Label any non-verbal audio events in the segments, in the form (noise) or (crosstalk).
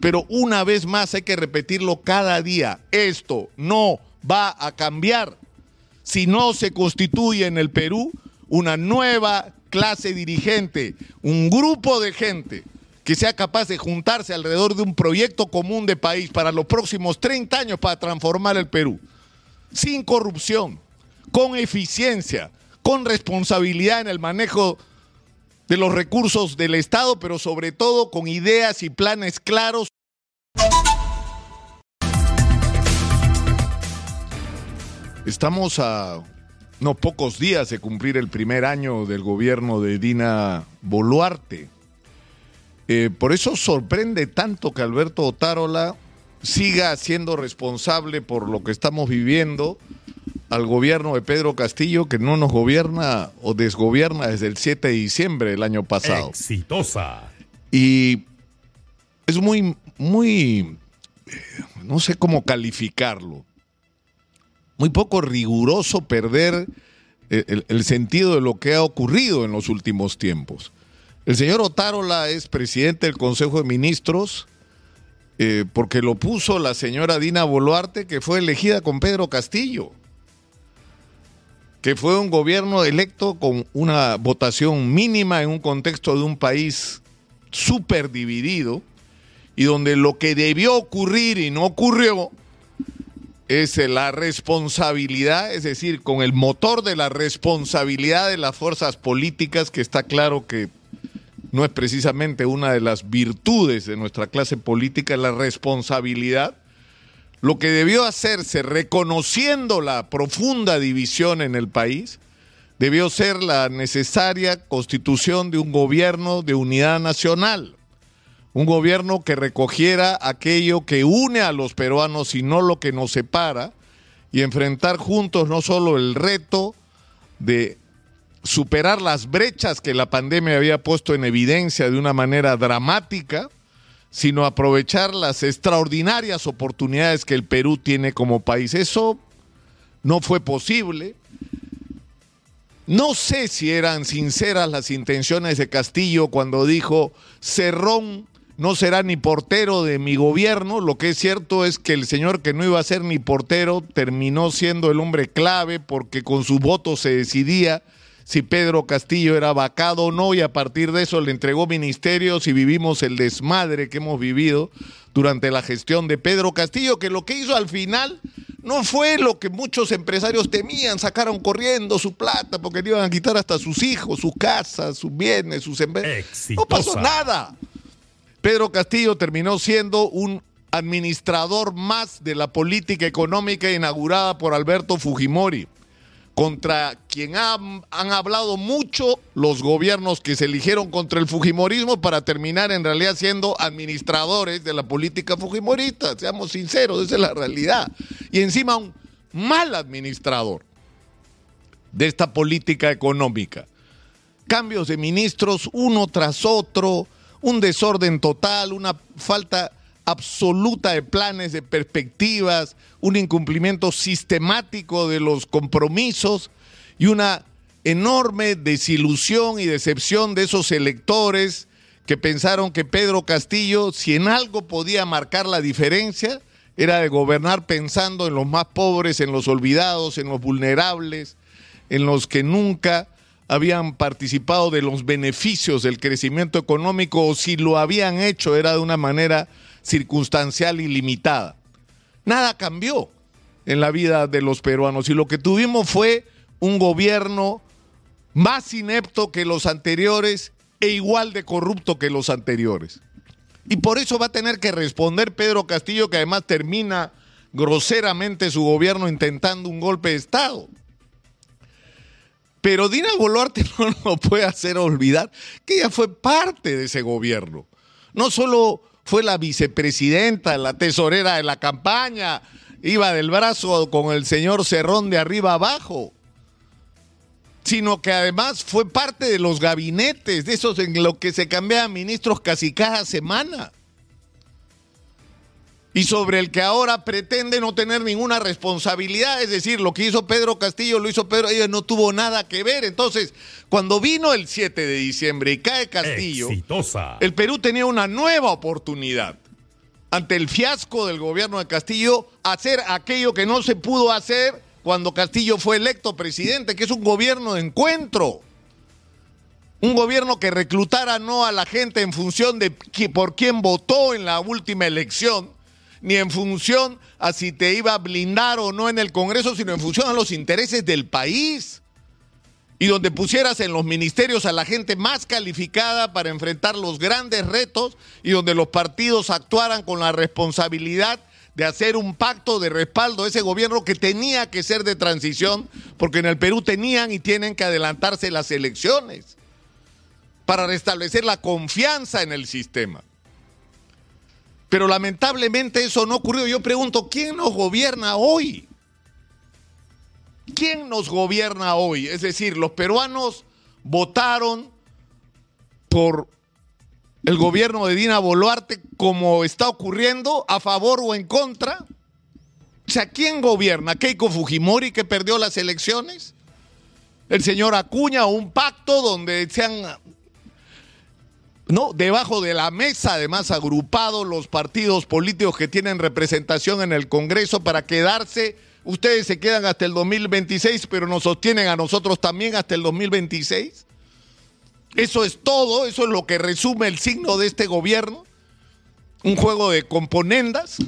Pero una vez más hay que repetirlo cada día. Esto no va a cambiar si no se constituye en el Perú una nueva clase dirigente, un grupo de gente que sea capaz de juntarse alrededor de un proyecto común de país para los próximos 30 años para transformar el Perú. Sin corrupción, con eficiencia, con responsabilidad en el manejo de los recursos del Estado, pero sobre todo con ideas y planes claros. Estamos a no pocos días de cumplir el primer año del gobierno de Dina Boluarte. Eh, por eso sorprende tanto que Alberto Otárola siga siendo responsable por lo que estamos viviendo al gobierno de Pedro Castillo que no nos gobierna o desgobierna desde el 7 de diciembre del año pasado. Exitosa. Y es muy, muy, eh, no sé cómo calificarlo, muy poco riguroso perder eh, el, el sentido de lo que ha ocurrido en los últimos tiempos. El señor Otárola es presidente del Consejo de Ministros eh, porque lo puso la señora Dina Boluarte, que fue elegida con Pedro Castillo, que fue un gobierno electo con una votación mínima en un contexto de un país súper dividido y donde lo que debió ocurrir y no ocurrió es la responsabilidad, es decir, con el motor de la responsabilidad de las fuerzas políticas, que está claro que no es precisamente una de las virtudes de nuestra clase política, la responsabilidad. Lo que debió hacerse, reconociendo la profunda división en el país, debió ser la necesaria constitución de un gobierno de unidad nacional. Un gobierno que recogiera aquello que une a los peruanos y no lo que nos separa, y enfrentar juntos no solo el reto de superar las brechas que la pandemia había puesto en evidencia de una manera dramática, sino aprovechar las extraordinarias oportunidades que el Perú tiene como país. Eso no fue posible. No sé si eran sinceras las intenciones de Castillo cuando dijo Cerrón no será ni portero de mi gobierno. Lo que es cierto es que el señor que no iba a ser ni portero terminó siendo el hombre clave porque con su voto se decidía si Pedro Castillo era vacado o no y a partir de eso le entregó ministerios y vivimos el desmadre que hemos vivido durante la gestión de Pedro Castillo, que lo que hizo al final no fue lo que muchos empresarios temían, sacaron corriendo su plata porque le iban a quitar hasta sus hijos, sus casas, sus bienes, sus... No pasó nada. Pedro Castillo terminó siendo un administrador más de la política económica inaugurada por Alberto Fujimori, contra quien han, hablado mucho los gobiernos que se eligieron contra el Fujimorismo para terminar en realidad siendo administradores de la política fujimorista, seamos sinceros, esa es la realidad. Y encima un mal administrador de esta política económica. Cambios de ministros uno tras otro, un desorden total, una falta absoluta de planes, de perspectivas, un incumplimiento sistemático de los compromisos y una enorme desilusión y decepción de esos electores que pensaron que Pedro Castillo, si en algo podía marcar la diferencia, era de gobernar pensando en los más pobres, en los olvidados, en los vulnerables, en los que nunca habían participado de los beneficios del crecimiento económico o si lo habían hecho era de una manera circunstancial y limitada. Nada cambió en la vida de los peruanos y lo que tuvimos fue un gobierno más inepto que los anteriores e igual de corrupto que los anteriores. Y por eso va a tener que responder Pedro Castillo, que además termina groseramente su gobierno intentando un golpe de Estado. Pero Dina Boluarte (laughs) no nos puede hacer olvidar que ella fue parte de ese gobierno. No solo fue la vicepresidenta, la tesorera de la campaña, iba del brazo con el señor Cerrón de arriba abajo, sino que además fue parte de los gabinetes, de esos en los que se cambiaban ministros casi cada semana y sobre el que ahora pretende no tener ninguna responsabilidad, es decir, lo que hizo Pedro Castillo lo hizo Pedro, ella no tuvo nada que ver. Entonces, cuando vino el 7 de diciembre y cae Castillo, Exitosa. el Perú tenía una nueva oportunidad ante el fiasco del gobierno de Castillo, hacer aquello que no se pudo hacer cuando Castillo fue electo presidente, que es un gobierno de encuentro. Un gobierno que reclutara no a la gente en función de por quién votó en la última elección, ni en función a si te iba a blindar o no en el Congreso, sino en función a los intereses del país. Y donde pusieras en los ministerios a la gente más calificada para enfrentar los grandes retos y donde los partidos actuaran con la responsabilidad de hacer un pacto de respaldo a ese gobierno que tenía que ser de transición, porque en el Perú tenían y tienen que adelantarse las elecciones para restablecer la confianza en el sistema. Pero lamentablemente eso no ocurrió. Yo pregunto, ¿quién nos gobierna hoy? ¿Quién nos gobierna hoy? Es decir, los peruanos votaron por el gobierno de Dina Boluarte como está ocurriendo, a favor o en contra? O sea, ¿quién gobierna? ¿Keiko Fujimori que perdió las elecciones? ¿El señor Acuña un pacto donde se han, no, debajo de la mesa además agrupados los partidos políticos que tienen representación en el Congreso para quedarse? Ustedes se quedan hasta el 2026, pero nos sostienen a nosotros también hasta el 2026. Eso es todo, eso es lo que resume el signo de este gobierno. Un juego de componendas.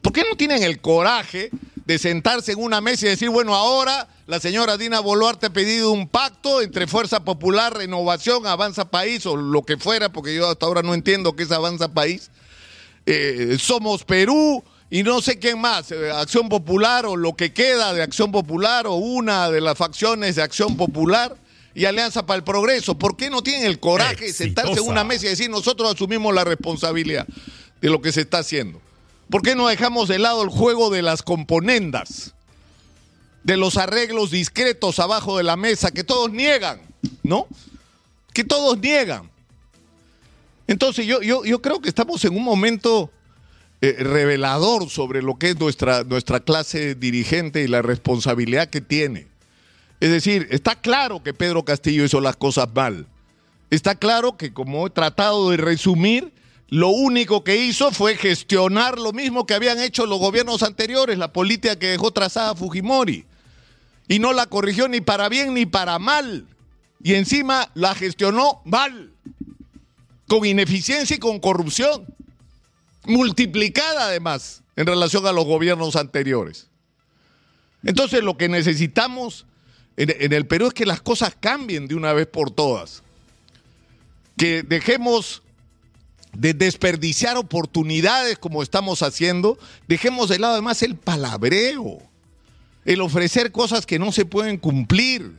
¿Por qué no tienen el coraje de sentarse en una mesa y decir, bueno, ahora la señora Dina Boluarte ha pedido un pacto entre Fuerza Popular, Renovación, Avanza País o lo que fuera, porque yo hasta ahora no entiendo qué es Avanza País. Eh, somos Perú y no sé quién más, eh, Acción Popular o lo que queda de Acción Popular o una de las facciones de Acción Popular y Alianza para el Progreso. ¿Por qué no tienen el coraje de sentarse en una mesa y decir nosotros asumimos la responsabilidad de lo que se está haciendo? ¿Por qué no dejamos de lado el juego de las componendas? De los arreglos discretos abajo de la mesa que todos niegan, ¿no? Que todos niegan. Entonces yo, yo, yo creo que estamos en un momento eh, revelador sobre lo que es nuestra, nuestra clase dirigente y la responsabilidad que tiene. Es decir, está claro que Pedro Castillo hizo las cosas mal. Está claro que, como he tratado de resumir, lo único que hizo fue gestionar lo mismo que habían hecho los gobiernos anteriores, la política que dejó trazada Fujimori. Y no la corrigió ni para bien ni para mal. Y encima la gestionó mal, con ineficiencia y con corrupción, multiplicada además en relación a los gobiernos anteriores. Entonces lo que necesitamos en, el Perú es que las cosas cambien de una vez por todas. Que dejemos de desperdiciar oportunidades como estamos haciendo, dejemos de lado además el palabreo, el ofrecer cosas que no se pueden cumplir,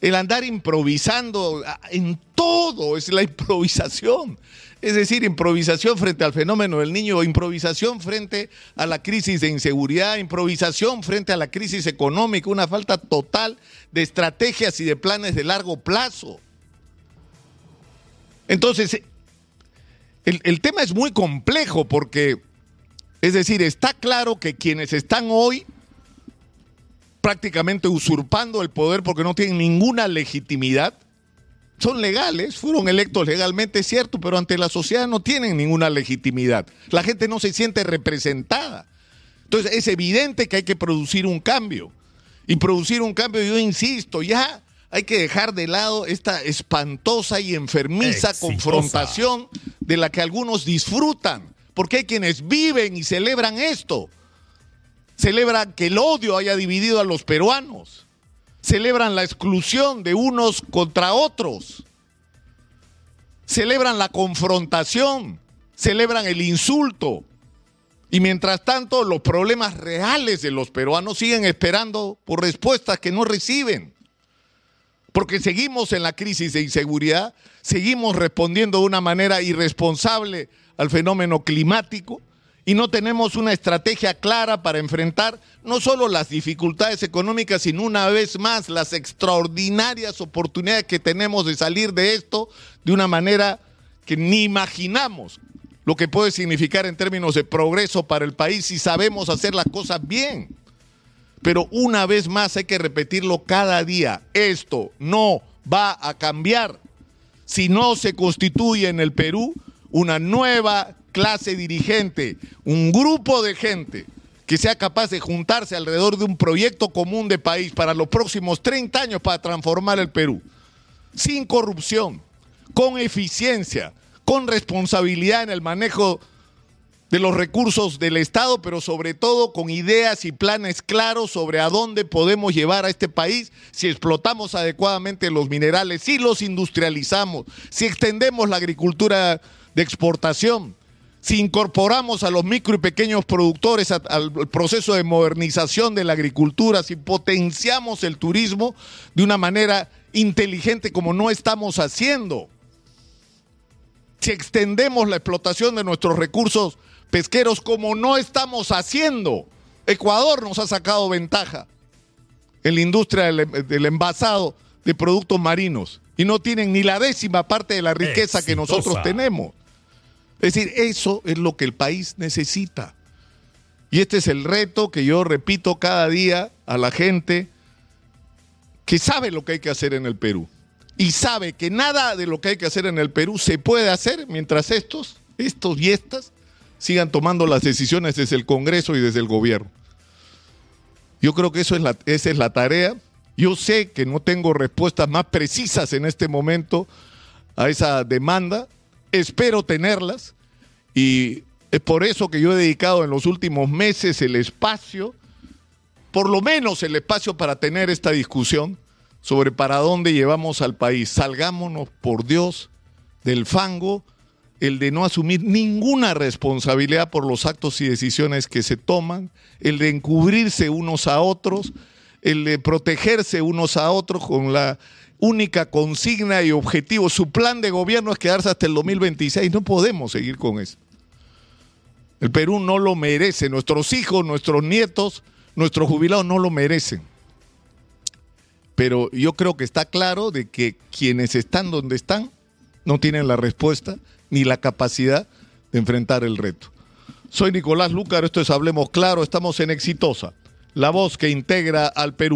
el andar improvisando en todo, es la improvisación. Es decir, improvisación frente al fenómeno del niño, improvisación frente a la crisis de inseguridad, improvisación frente a la crisis económica, una falta total de estrategias y de planes de largo plazo. Entonces, el, el tema es muy complejo porque, es decir, está claro que quienes están hoy prácticamente usurpando el poder porque no tienen ninguna legitimidad, son legales, fueron electos legalmente, es cierto, pero ante la sociedad no tienen ninguna legitimidad. La gente no se siente representada. Entonces es evidente que hay que producir un cambio. Y producir un cambio, yo insisto, ya hay que dejar de lado esta espantosa y enfermiza confrontación de la que algunos disfrutan, porque hay quienes viven y celebran esto. Celebran que el odio haya dividido a los peruanos celebran la exclusión de unos contra otros, celebran la confrontación, celebran el insulto. Y mientras tanto, los problemas reales de los peruanos siguen esperando por respuestas que no reciben. Porque seguimos en la crisis de inseguridad, seguimos respondiendo de una manera irresponsable al fenómeno climático, y no tenemos una estrategia clara para enfrentar no solo las dificultades económicas, sino una vez más las extraordinarias oportunidades que tenemos de salir de esto de una manera que ni imaginamos lo que puede significar en términos de progreso para el país si sabemos hacer las cosas bien. Pero una vez más hay que repetirlo cada día, esto no va a cambiar si no se constituye en el Perú una nueva clase dirigente, un grupo de gente que sea capaz de juntarse alrededor de un proyecto común de país para los próximos 30 años para transformar el Perú, sin corrupción, con eficiencia, con responsabilidad en el manejo de los recursos del Estado, pero sobre todo con ideas y planes claros sobre a dónde podemos llevar a este país si explotamos adecuadamente los minerales, si los industrializamos, si extendemos la agricultura de exportación, si incorporamos a los micro y pequeños productores al proceso de modernización de la agricultura, si potenciamos el turismo de una manera inteligente como no estamos haciendo, si extendemos la explotación de nuestros recursos pesqueros como no estamos haciendo. Ecuador nos ha sacado ventaja en la industria del, envasado de productos marinos y no tienen ni la décima parte de la riqueza que nosotros tenemos. Es decir, eso es lo que el país necesita. Y este es el reto que yo repito cada día a la gente que sabe lo que hay que hacer en el Perú. Y sabe que nada de lo que hay que hacer en el Perú se puede hacer mientras estos, estos y estas sigan tomando las decisiones desde el Congreso y desde el gobierno. Yo creo que eso es la, esa es la tarea. Yo sé que no tengo respuestas más precisas en este momento a esa demanda. Espero tenerlas y es por eso que yo he dedicado en los últimos meses el espacio, por lo menos el espacio para tener esta discusión sobre para dónde llevamos al país. Salgámonos, por Dios, del fango el de no asumir ninguna responsabilidad por los actos y decisiones que se toman, el de encubrirse unos a otros, el de protegerse unos a otros con la única consigna y objetivo. Su plan de gobierno es quedarse hasta el 2026. No podemos seguir con eso. El Perú no lo merece. Nuestros hijos, nuestros nietos, nuestros jubilados no lo merecen. Pero yo creo que está claro de que quienes están donde están no tienen la respuesta ni la capacidad de enfrentar el reto. Soy Nicolás Lúcar, esto es Hablemos Claro, estamos en Exitosa, la voz que integra al Perú.